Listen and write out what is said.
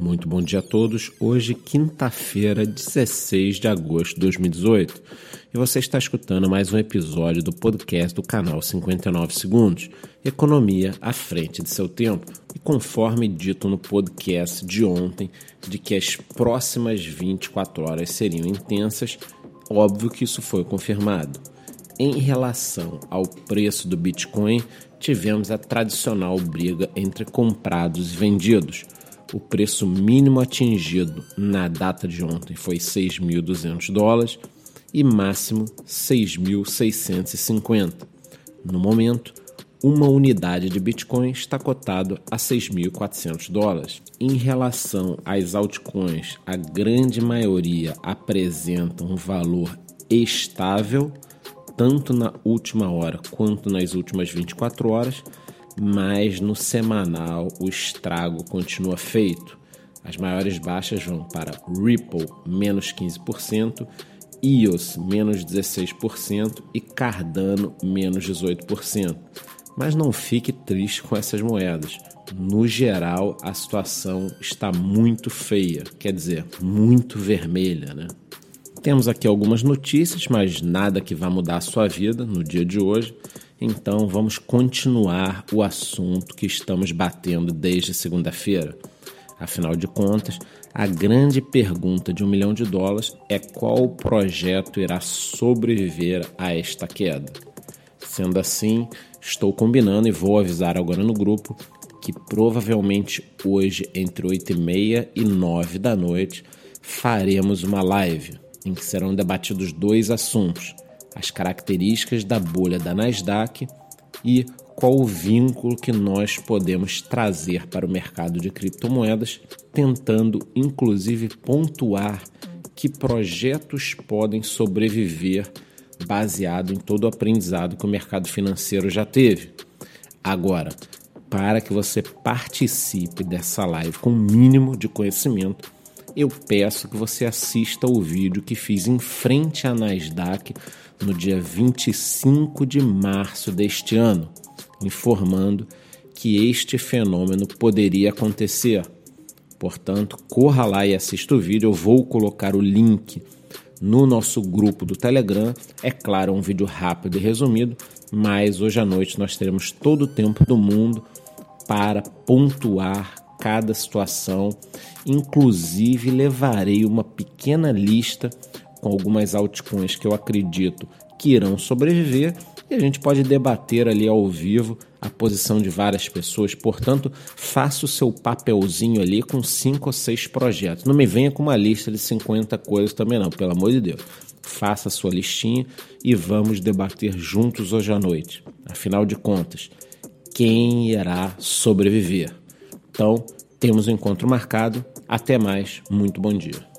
Muito bom dia a todos. Hoje, quinta-feira, 16 de agosto de 2018, e você está escutando mais um episódio do podcast do canal 59 Segundos, Economia à frente de seu tempo. E conforme dito no podcast de ontem, de que as próximas 24 horas seriam intensas, óbvio que isso foi confirmado. Em relação ao preço do Bitcoin, tivemos a tradicional briga entre comprados e vendidos o preço mínimo atingido na data de ontem foi 6.200 dólares e máximo 6.650. No momento, uma unidade de Bitcoin está cotado a 6.400 dólares. Em relação às altcoins, a grande maioria apresenta um valor estável, tanto na última hora quanto nas últimas 24 horas, mas no semanal o estrago continua feito. As maiores baixas vão para Ripple, menos 15%, EOS, menos 16% e Cardano, menos 18%. Mas não fique triste com essas moedas. No geral, a situação está muito feia, quer dizer, muito vermelha, né? Temos aqui algumas notícias, mas nada que vá mudar a sua vida no dia de hoje. Então vamos continuar o assunto que estamos batendo desde segunda-feira. Afinal de contas, a grande pergunta de um milhão de dólares é qual projeto irá sobreviver a esta queda. Sendo assim, estou combinando e vou avisar agora no grupo que provavelmente hoje, entre 8 e meia e 9 da noite, faremos uma live em que serão debatidos dois assuntos as características da bolha da Nasdaq e qual o vínculo que nós podemos trazer para o mercado de criptomoedas, tentando inclusive pontuar que projetos podem sobreviver baseado em todo o aprendizado que o mercado financeiro já teve. Agora, para que você participe dessa live com o mínimo de conhecimento, eu peço que você assista o vídeo que fiz em frente à Nasdaq no dia 25 de março deste ano, informando que este fenômeno poderia acontecer. Portanto, corra lá e assista o vídeo. Eu vou colocar o link no nosso grupo do Telegram. É claro, um vídeo rápido e resumido, mas hoje à noite nós teremos todo o tempo do mundo para pontuar cada situação. Inclusive, levarei uma pequena lista com algumas altcoins que eu acredito que irão sobreviver e a gente pode debater ali ao vivo a posição de várias pessoas. Portanto, faça o seu papelzinho ali com cinco ou seis projetos. Não me venha com uma lista de 50 coisas também não, pelo amor de Deus. Faça a sua listinha e vamos debater juntos hoje à noite. Afinal de contas, quem irá sobreviver? Então, temos um encontro marcado. Até mais. Muito bom dia.